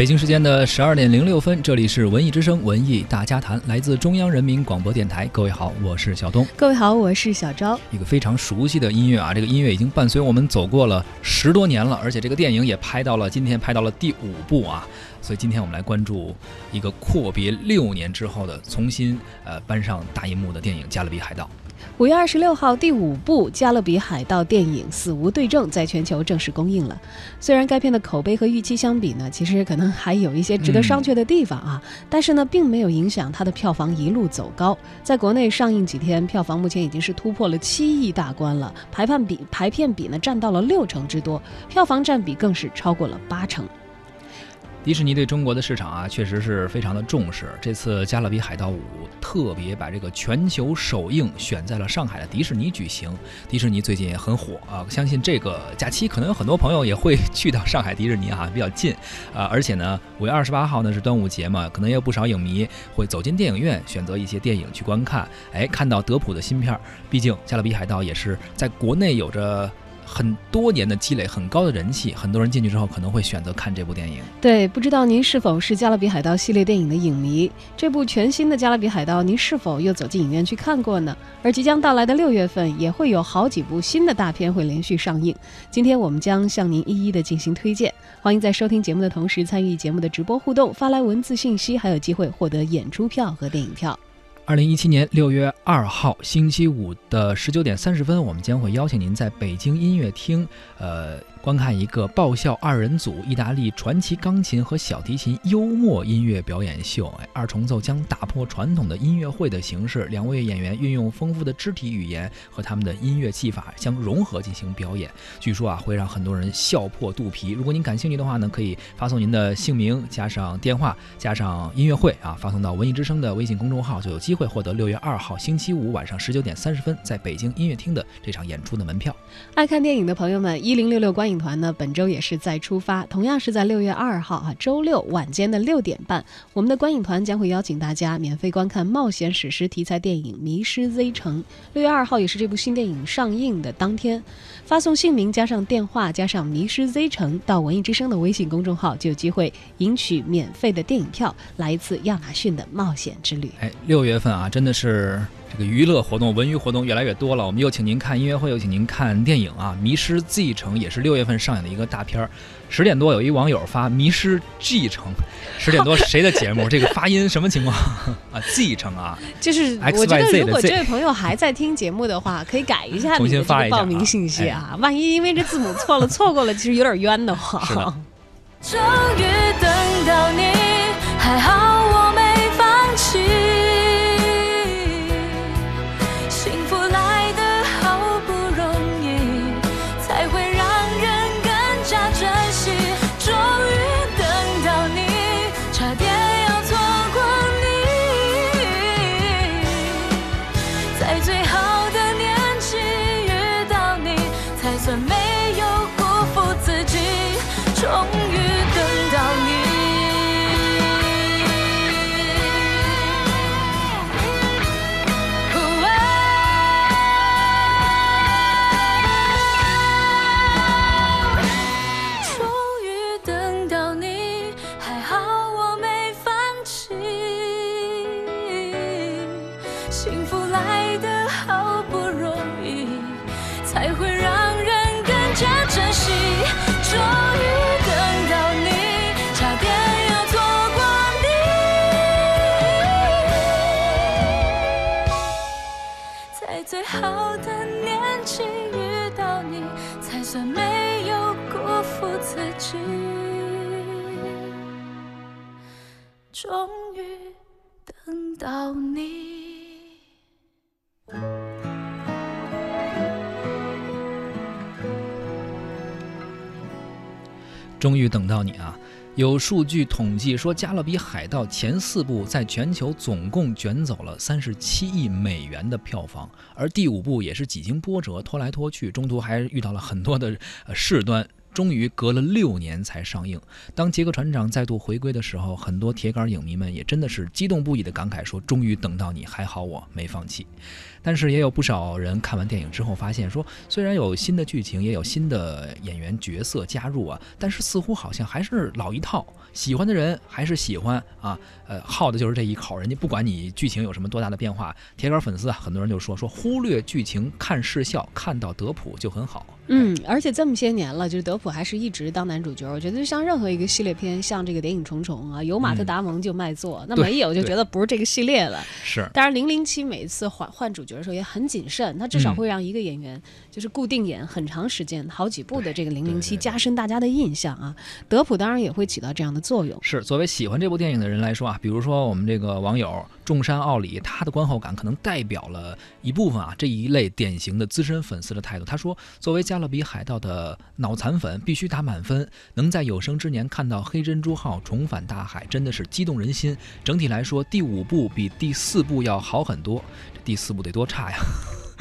北京时间的十二点零六分，这里是文艺之声文艺大家谈，来自中央人民广播电台。各位好，我是小东。各位好，我是小昭。一个非常熟悉的音乐啊，这个音乐已经伴随我们走过了十多年了，而且这个电影也拍到了今天拍到了第五部啊。所以今天我们来关注一个阔别六年之后的重新呃搬上大银幕的电影《加勒比海盗》。五月二十六号，第五部《加勒比海盗》电影《死无对证》在全球正式公映了。虽然该片的口碑和预期相比呢，其实可能还有一些值得商榷的地方啊，但是呢，并没有影响它的票房一路走高。在国内上映几天，票房目前已经是突破了七亿大关了，排片比排片比呢占到了六成之多，票房占比更是超过了八成。迪士尼对中国的市场啊，确实是非常的重视。这次《加勒比海盗五》特别把这个全球首映选在了上海的迪士尼举行。迪士尼最近也很火啊，相信这个假期可能有很多朋友也会去到上海迪士尼哈，比较近啊。而且呢，五月二十八号呢是端午节嘛，可能也有不少影迷会走进电影院，选择一些电影去观看。哎，看到德普的新片，毕竟《加勒比海盗》也是在国内有着。很多年的积累，很高的人气，很多人进去之后可能会选择看这部电影。对，不知道您是否是《加勒比海盗》系列电影的影迷？这部全新的《加勒比海盗》，您是否又走进影院去看过呢？而即将到来的六月份，也会有好几部新的大片会连续上映。今天我们将向您一一的进行推荐。欢迎在收听节目的同时参与节目的直播互动，发来文字信息，还有机会获得演出票和电影票。二零一七年六月二号星期五的十九点三十分，我们将会邀请您在北京音乐厅，呃。观看一个爆笑二人组意大利传奇钢琴和小提琴幽默音乐表演秀，哎，二重奏将打破传统的音乐会的形式，两位演员运用丰富的肢体语言和他们的音乐技法相融合进行表演，据说啊会让很多人笑破肚皮。如果您感兴趣的话呢，可以发送您的姓名加上电话加上音乐会啊，发送到文艺之声的微信公众号，就有机会获得六月二号星期五晚上十九点三十分在北京音乐厅的这场演出的门票。爱看电影的朋友们，一零六六观。影团呢，本周也是在出发，同样是在六月二号啊，周六晚间的六点半，我们的观影团将会邀请大家免费观看冒险史诗题材电影《迷失 Z 城》。六月二号也是这部新电影上映的当天，发送姓名加上电话加上《迷失 Z 城》到文艺之声的微信公众号，就有机会赢取免费的电影票，来一次亚马逊的冒险之旅。哎，六月份啊，真的是。这个娱乐活动、文娱活动越来越多了，我们又请您看音乐会，又请您看电影啊！《迷失 Z 城》也是六月份上映的一个大片儿。十点多有一网友发《迷失 G 城》，十点多谁的节目？这个发音什么情况啊？Z 城啊？就是我觉得，如果 这位朋友还在听节目的话，可以改一下重新发报名信息啊！万一因为这字母错了，错过了，其实有点冤的慌。终于等到你，还好终于等到你，终于等到你啊！有数据统计说，《加勒比海盗》前四部在全球总共卷走了三十七亿美元的票房，而第五部也是几经波折，拖来拖去，中途还遇到了很多的事端。终于隔了六年才上映。当杰克船长再度回归的时候，很多铁杆影迷们也真的是激动不已的感慨说：“终于等到你，还好我没放弃。”但是也有不少人看完电影之后发现说，虽然有新的剧情，也有新的演员角色加入啊，但是似乎好像还是老一套。喜欢的人还是喜欢啊，呃，好的就是这一口。人家不管你剧情有什么多大的变化，铁杆粉丝啊，很多人就说说忽略剧情看视效，看到德普就很好。嗯，而且这么些年了，就是德普还是一直当男主角。我觉得就像任何一个系列片，像这个《谍影重重》啊，有马特·达蒙就卖座，那没有就觉得不是这个系列了。是。当然，零零七每一次换换主角的时候也很谨慎，他至少会让一个演员就是固定演很长时间、好几部的这个零零七，加深大家的印象啊。德普当然也会起到这样的作用。是，作为喜欢这部电影的人来说啊，比如说我们这个网友。众山奥里，他的观后感可能代表了一部分啊这一类典型的资深粉丝的态度。他说：“作为《加勒比海盗》的脑残粉，必须打满分。能在有生之年看到黑珍珠号重返大海，真的是激动人心。整体来说，第五部比第四部要好很多。这第四部得多差呀！”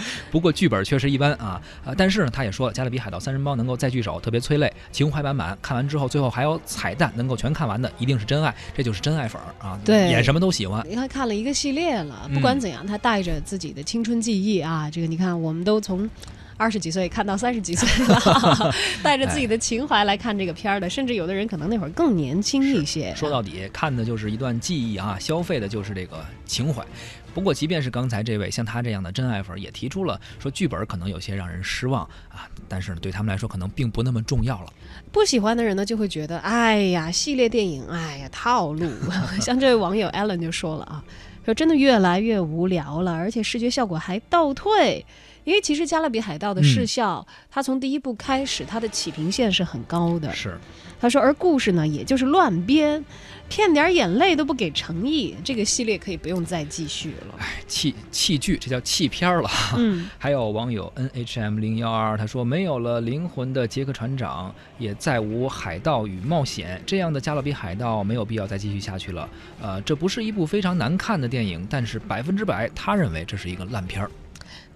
不过剧本确实一般啊啊！但是呢，他也说《加勒比海盗三人帮》能够再聚首，特别催泪，情怀满满。看完之后，最后还有彩蛋，能够全看完的，一定是真爱，这就是真爱粉儿啊！对，演什么都喜欢。你看，看了一个系列了，不管怎样，他带着自己的青春记忆啊，这个你看，我们都从二十几岁看到三十几岁了，带着自己的情怀来看这个片儿的，甚至有的人可能那会儿更年轻一些。说到底，看的就是一段记忆啊，消费的就是这个情怀。不过，即便是刚才这位像他这样的真爱粉，也提出了说剧本可能有些让人失望啊，但是对他们来说可能并不那么重要了。不喜欢的人呢，就会觉得哎呀，系列电影，哎呀，套路。像这位网友 Allen 就说了啊，说真的越来越无聊了，而且视觉效果还倒退。因为其实《加勒比海盗》的视效，它从第一部开始，它的起平线是很高的。是，他说，而故事呢，也就是乱编，骗点眼泪都不给诚意，这个系列可以不用再继续了。哎，弃弃剧，这叫弃片儿了。嗯。还有网友 N H M 零幺二他说，没有了灵魂的杰克船长，也再无海盗与冒险，这样的《加勒比海盗》没有必要再继续下去了。呃，这不是一部非常难看的电影，但是百分之百，他认为这是一个烂片儿。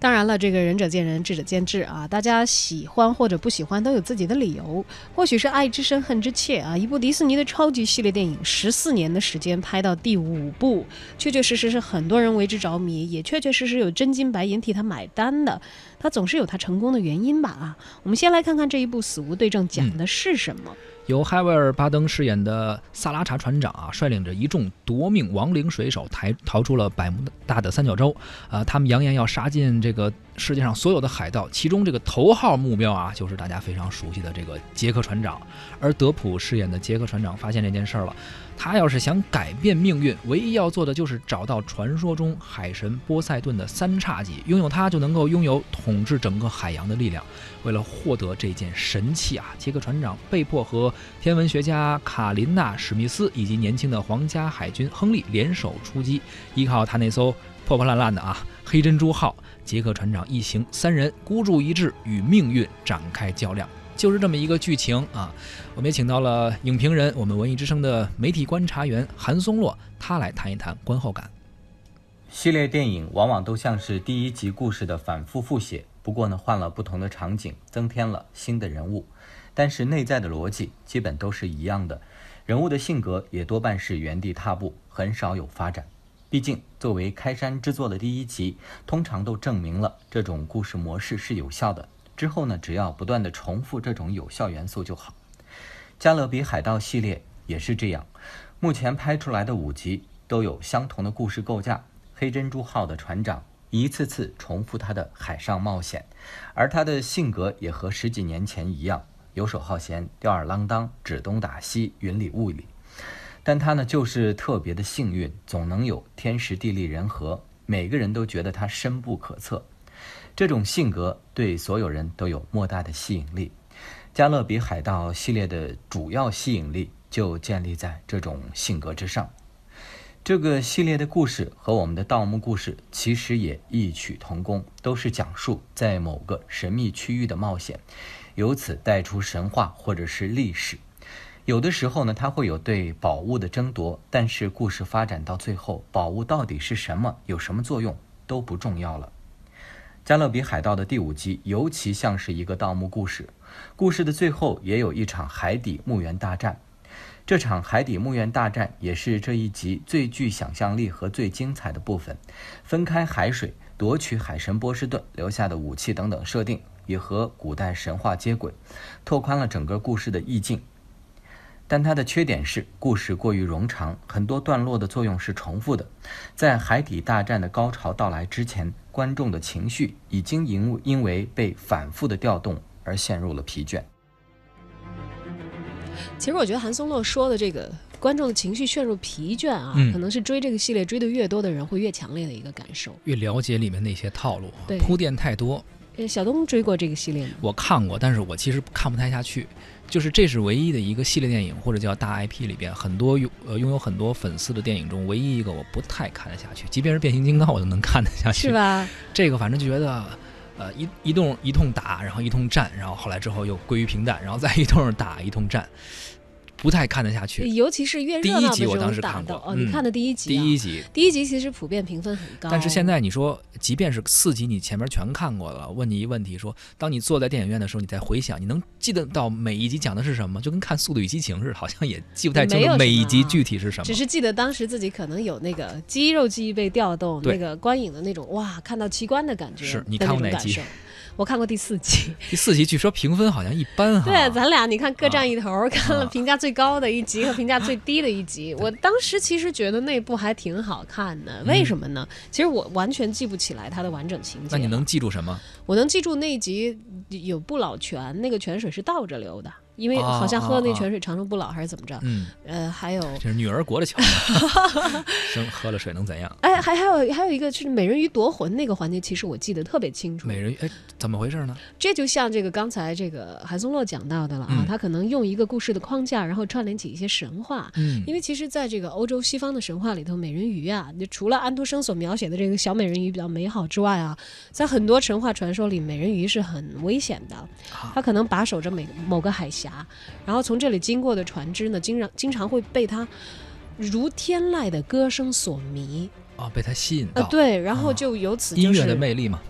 当然了，这个仁者见仁，智者见智啊。大家喜欢或者不喜欢都有自己的理由。或许是爱之深，恨之切啊。一部迪士尼的超级系列电影，十四年的时间拍到第五部，确确实实是很多人为之着迷，也确确实实有真金白银替他买单的。他总是有他成功的原因吧啊。我们先来看看这一部《死无对证》讲的是什么。由哈维尔·巴登饰演的萨拉查船长啊，率领着一众夺命亡灵水手，逃逃出了百慕大的三角洲。啊，他们扬言要杀进这个世界上所有的海盗，其中这个头号目标啊，就是大家非常熟悉的这个杰克船长。而德普饰演的杰克船长发现这件事儿了。他要是想改变命运，唯一要做的就是找到传说中海神波塞顿的三叉戟，拥有它就能够拥有统治整个海洋的力量。为了获得这件神器啊，杰克船长被迫和天文学家卡琳娜·史密斯以及年轻的皇家海军亨利联手出击。依靠他那艘破破烂烂的啊黑珍珠号，杰克船长一行三人孤注一掷，与命运展开较量。就是这么一个剧情啊！我们也请到了影评人，我们文艺之声的媒体观察员韩松洛，他来谈一谈观后感。系列电影往往都像是第一集故事的反复复写，不过呢，换了不同的场景，增添了新的人物，但是内在的逻辑基本都是一样的，人物的性格也多半是原地踏步，很少有发展。毕竟，作为开山之作的第一集，通常都证明了这种故事模式是有效的。之后呢，只要不断的重复这种有效元素就好。加勒比海盗系列也是这样，目前拍出来的五集都有相同的故事构架。黑珍珠号的船长一次次重复他的海上冒险，而他的性格也和十几年前一样，游手好闲、吊儿郎当、指东打西、云里雾里。但他呢，就是特别的幸运，总能有天时地利人和，每个人都觉得他深不可测。这种性格对所有人都有莫大的吸引力，《加勒比海盗》系列的主要吸引力就建立在这种性格之上。这个系列的故事和我们的盗墓故事其实也异曲同工，都是讲述在某个神秘区域的冒险，由此带出神话或者是历史。有的时候呢，它会有对宝物的争夺，但是故事发展到最后，宝物到底是什么，有什么作用都不重要了。《加勒比海盗》的第五集尤其像是一个盗墓故事，故事的最后也有一场海底墓园大战。这场海底墓园大战也是这一集最具想象力和最精彩的部分。分开海水夺取海神波士顿留下的武器等等设定，也和古代神话接轨，拓宽了整个故事的意境。但它的缺点是故事过于冗长，很多段落的作用是重复的。在海底大战的高潮到来之前，观众的情绪已经因因为被反复的调动而陷入了疲倦。其实我觉得韩松洛说的这个观众的情绪陷入疲倦啊，嗯可能是追这个系列追的越多的人会越强烈的一个感受。越了解里面那些套路，铺垫太多。呃，小东追过这个系列吗？我看过，但是我其实看不太下去。就是这是唯一的一个系列电影或者叫大 IP 里边很多拥呃拥有很多粉丝的电影中，唯一一个我不太看得下去。即便是变形金刚，我都能看得下去。是？吧？这个反正就觉得。呃，一一动一通打，然后一通战，然后后来之后又归于平淡，然后再一通打一通战，不太看得下去。尤其是越第热闹的这一集我当时看过哦，你嗯看的第一集、啊，第一集，第一集其实普遍评分很高，但是现在你说，即便是四集你前面全看过了，问你一问题说，当你坐在电影院的时候，你再回想，你能记得到每一集讲的是什么？就跟看《速度与激情》似的，好像也记不太清 每一集具体是什么。只是记得当时自己可能有那个肌肉记忆被调动，那个观影的那种哇，看到奇观的感觉，是你看过哪集？我看过第四集，第四集据说评分好像一般哈。对，咱俩你看各啊占一头儿，看了啊评价最高的一集和评价最低的一集。我当时其实觉得那部还挺好看的，为什么呢？其实我完全记不起来它的完整情节。嗯那你能？记住什么？我能记住那一集有不老泉，那个泉水是倒着流的，因为啊好像喝啊啊那泉水长生不老还是怎么着？嗯，呃，还有。这是女儿国的巧妙。生喝了水能怎样？哎，还还有还有一个就是美人鱼夺魂那个环节，其实我记得特别清楚。美人鱼，哎，怎么回事呢？这就像这个刚才这个韩松洛讲到的了啊，嗯他可能用一个故事的框架，然后串联起一些神话。嗯因为其实，在这个欧洲西方的神话里头，美人鱼啊，就除了安徒生所描写的这个小美人鱼比较美好之外啊，在很多神话传说里，美人鱼是很危险的。啊它可能把守着每某个海峡，然后从这里经过的船只呢，经常经常会被它如天籁的歌声所迷。啊，被他吸引到。，呃对，然后啊就由此音乐的魅力嘛。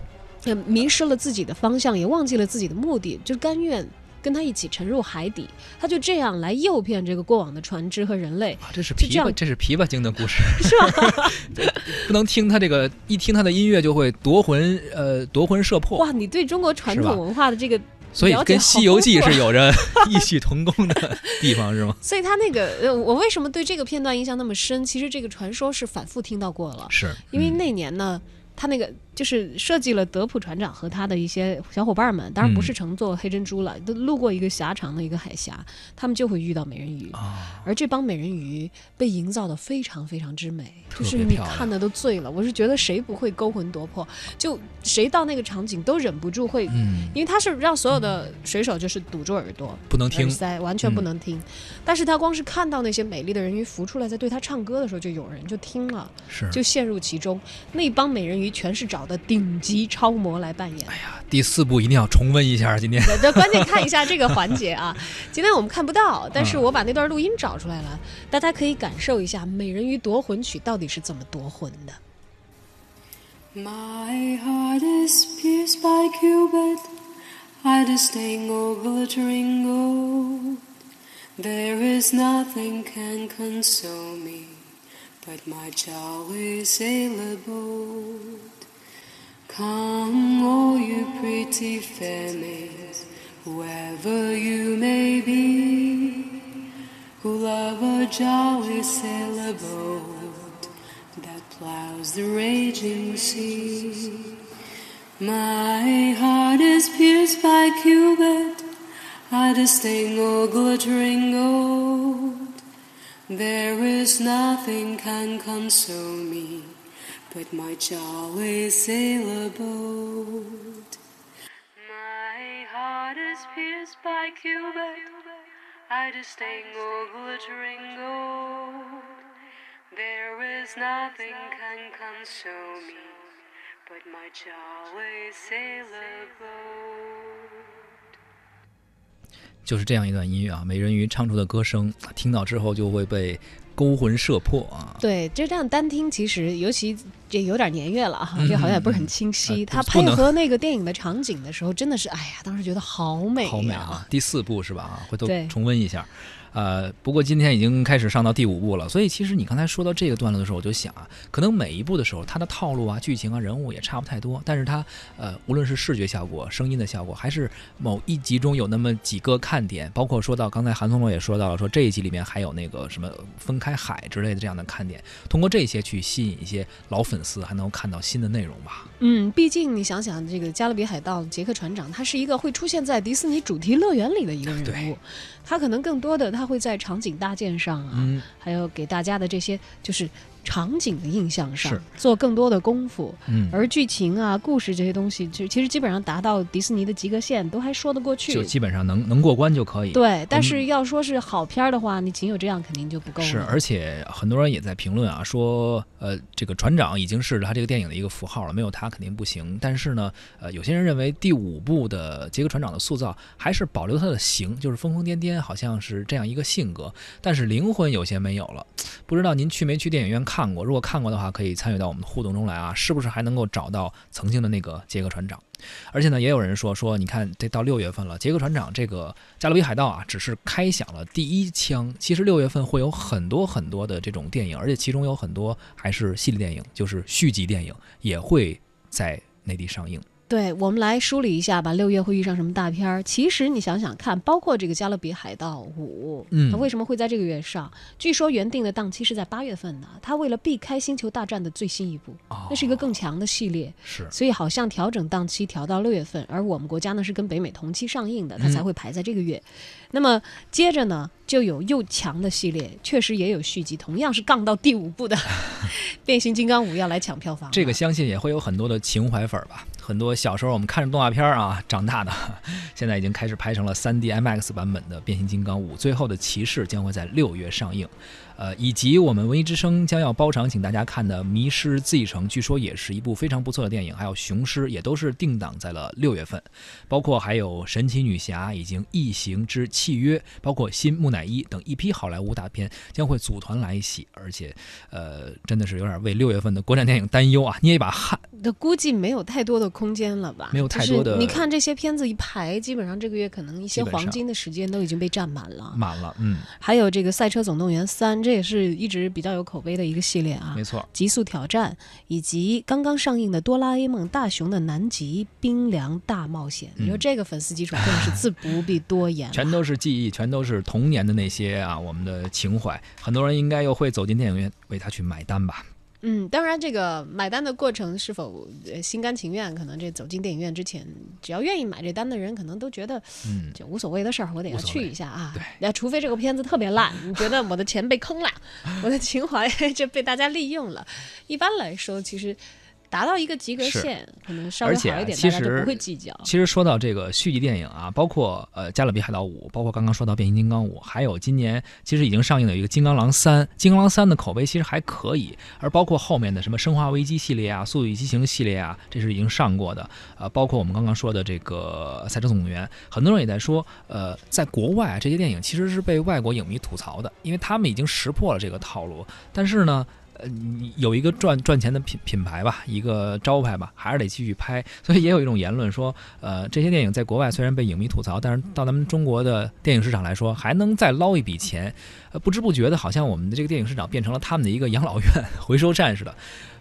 呃迷失了自己的方向，也忘记了自己的目的，就甘愿跟他一起沉入海底。他就这样来诱骗这个过往的船只和人类，啊，这是琵琶，这是琵琶精的故事，是吧？不能听他这个，一听他的音乐就会夺魂，呃，夺魂摄魄。哇，你对中国传统文化的这个，所以跟《西游记是有着 异曲同工的地方，是吗？所以他那个，呃，我为什么对这个片段印象那么深？其实这个传说是反复听到过了，是，嗯因为那年呢。他那个就是设计了德普船长和他的一些小伙伴们，当然不嗯是乘坐黑珍珠了，都路过一个狭长的一个海峡，他们就会遇到美人鱼。啊，而这帮美人鱼被营造的非常非常之美，就是你看的都醉了。我是觉得谁不会勾魂夺魄，就谁到那个场景都忍不住会，嗯，因为他是让所有的水手就是堵住耳朵。不能听耳，塞完全不嗯能听，但是他光是看到那些美丽的人鱼浮出来，在对他唱歌的时候，就有人就听了，是。就陷入其中。那帮美人鱼全是找的顶级超模来扮演。哎呀，第四部一定要重温一下，今天对关键看一下这个环节啊。今天我们看不到，但是嗯我把那段录音找出来了，大家可以感受一下《美人鱼夺魂曲》到底是怎么夺魂的。My heart is pierced by Cupid, I disdain all glittering gold. There is nothing can console me but my jolly sailor boat. Come, all you pretty fair maids, whoever you may be, who love a jolly sailor boat that plows the raging sea. My heart is pierced by Cupid, I disdain all glittering gold. There is nothing can console me but my jolly sailor boat. My heart is pierced by Cupid, I disdain all glittering gold. There is nothing can console me but my jolly sailor boat. 就是这样一段音乐啊，美人鱼唱出的歌声，听到之后就会被勾魂摄魄啊。对，就这样单听，其实尤其这有点年月了啊，嗯这好像也不是很清晰。嗯它不能配合那个电影的场景的时候，真的是，哎呀，当时觉得好美、好美啊！！第四部是吧？啊，回头重温一下。呃，不过今天已经开始上到第五部了，所以其实你刚才说到这个段落的时候，我就想啊，可能每一部的时候，它的套路啊、剧情啊、人物也差不太多，但是它呃，无论是视觉效果、声音的效果，还是某一集中有那么几个看点，包括说到刚才韩松龙也说到了，说这一集里面还有那个什么分开海之类的这样的看点，通过这些去吸引一些老粉丝，还能够看到新的内容吧。嗯，毕竟你想想，这个《加勒比海盗》杰克船长，他是一个会出现在迪士尼主题乐园里的一个人物，他可能更多的他会在场景搭建上啊，嗯，还有给大家的这些就是场景的印象上是做更多的功夫。嗯，而剧情啊、故事这些东西，就其实基本上达到迪士尼的及格线，都还说得过去。就基本上能能过关就可以。对，但是要说是好片儿的话，你仅有这样肯定就不够了。是，而且很多人也在评论啊，说呃，这个船长已经是他这个电影的一个符号了，没有他肯定不行。但是呢，呃，有些人认为第五部的杰克船长的塑造还是保留他的形，就是疯疯癫癫，好像是这样一个性格，但是灵魂有些没有了。不知道您去没去电影院看看过？如果看过的话，可以参与到我们的互动中来啊，是不是还能够找到曾经的那个杰克船长？而且呢，也有人说说，你看这到六月份了，杰克船长这个加勒比海盗啊，只是开响了第一枪。其实六月份会有很多很多的这种电影，而且其中有很多还是系列电影，就是续集电影也会在内地上映。对，我们来梳理一下吧。六月会遇上什么大片儿？其实你想想看，包括这个《加勒比海盗五》，嗯它为什么会在这个月上？据说原定的档期是在八月份呢，它为了避开《星球大战》的最新一部，哦那是一个更强的系列，是所以好像调整档期调到六月份，而我们国家呢是跟北美同期上映的，它嗯才会排在这个月。那么接着呢，就有又强的系列，确实也有续集，同样是杠到第五部的 《变形金刚五》要来抢票房。这个相信也会有很多的情怀粉儿吧。很多小时候我们看着动画片啊长大的，现在已经开始拍成了 3D IMAX 版本的《变形金刚五：最后的骑士》将会在六月上映。呃，以及我们文艺之声将要包场请大家看的《迷失 Z 城》，据说也是一部非常不错的电影，还有《雄狮》也都是定档在了六月份，包括还有《神奇女侠》已经《异形之契约》，包括《新木乃伊》等一批好莱坞大片将会组团来袭，而且，呃，真的是有点为六月份的国产电影担忧啊，捏一把汗。那估计没有太多的空间了吧？没有太多的就是你看这些片子一排，基本上这个月可能一些黄金的时间都已经被占满了。满了，嗯，还有这个《赛车总动员三》，这也是一直比较有口碑的一个系列啊没。错，极速挑战，以及刚刚上映的《哆啦 A 梦：大雄的南极冰凉大冒险》，你说嗯这个粉丝基础更是自不必多言 了。全都是记忆，全都是童年的那些啊，我们的情怀，很多人应该又会走进电影院为他去买单吧。嗯，当然，这个买单的过程是否呃心甘情愿，可能这走进电影院之前，只要愿意买这单的人，可能都觉得嗯，就无所谓的事儿，我得要去一下啊。对那除非这个片子特别烂，你觉得我的钱被坑了，我的情怀 就被大家利用了。一般来说，其实达到一个及格线，可能稍微好一点，其大家就不会计较。其实说到这个续集电影啊，包括呃《加勒比海盗五》，包括刚刚说到《变形金刚五》，还有今年其实已经上映的一个《金刚狼三》，《金刚狼三》的口碑其实还可以，而包括后面的什么《生化危机》系列啊、《速度与激情》系列啊，这是已经上过的。呃，包括我们刚刚说的这个《赛车总动员》，很多人也在说，呃，在国外啊这些电影其实是被外国影迷吐槽的，因为他们已经识破了这个套路，但是呢。呃，你有一个赚赚钱的品品牌吧，一个招牌吧，还是得继续拍。所以也有一种言论说，呃，这些电影在国外虽然被影迷吐槽，但是到咱们中国的电影市场来说，还能再捞一笔钱。呃，不知不觉的，好像我们的这个电影市场变成了他们的一个养老院、回收站似的。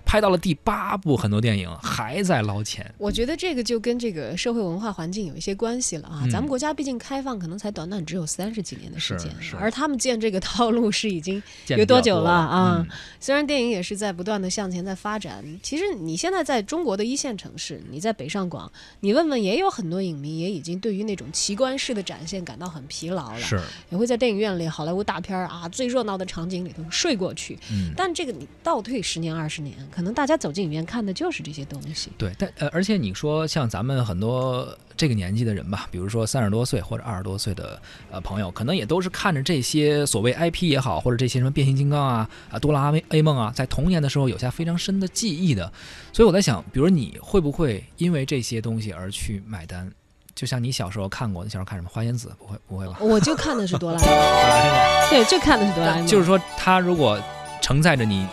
拍到了第八部，很多电影还在捞钱。我觉得这个就跟这个社会文化环境有一些关系了啊。嗯咱们国家毕竟开放，可能才短短只有三十几年的时间，而他们建这个套路是已经有多久了啊嗯虽然电影也是在不断的向前在发展，其实你现在在中国的一线城市，你在北上广，你问问也有很多影迷也已经对于那种奇观式的展现感到很疲劳了，是，也会在电影院里好莱坞大片儿啊最热闹的场景里头睡过去。嗯，但这个你倒退十年二十年，可能大家走进影院看的就是这些东西。对，但呃，而且你说像咱们很多这个年纪的人吧，比如说三十多岁或者二十多岁的呃朋友，可能也都是看着这些所谓 IP 也好，或者这些什么变形金刚啊、啊哆啦 A 梦啊，在童年的时候有下非常深的记忆的。所以我在想，比如你会不会因为这些东西而去买单？就像你小时候看过，你小时候看什么《花仙子》？不会，不会吧？我就看的是哆啦 A 梦，哆啦 A 梦对，就看的是哆啦 A 梦。就是说，它如果承载着你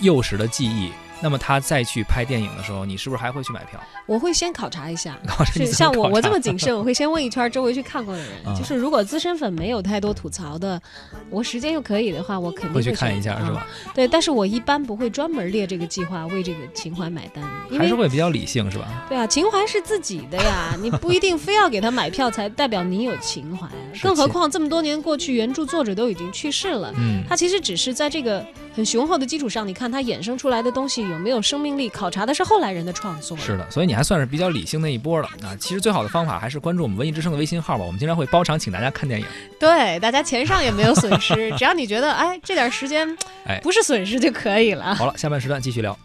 幼时的记忆，那么他再去拍电影的时候，你是不是还会去买票？我会先考察一下。是是像我我这么谨慎，我会先问一圈周围去看过的人，啊就是如果资深粉没有太多吐槽的，我时间又可以的话，我肯定会去看一下，啊是吧？对，但是我一般不会专门列这个计划为这个情怀买单，因为还是会比较理性，是吧？对啊，情怀是自己的呀，你不一定非要给他买票才代表你有情怀啊。更何况这么多年过去，原著作者都已经去世了，嗯，他其实只是在这个很雄厚的基础上，你看它衍生出来的东西有没有生命力，考察的是后来人的创作。是的，所以你还算是比较理性那一波了啊。其实最好的方法还是关注我们文艺之声的微信号吧，我们经常会包场请大家看电影。对，大家钱上也没有损失，只要你觉得哎这点时间哎不是损失就可以了。好了，下半时段继续聊。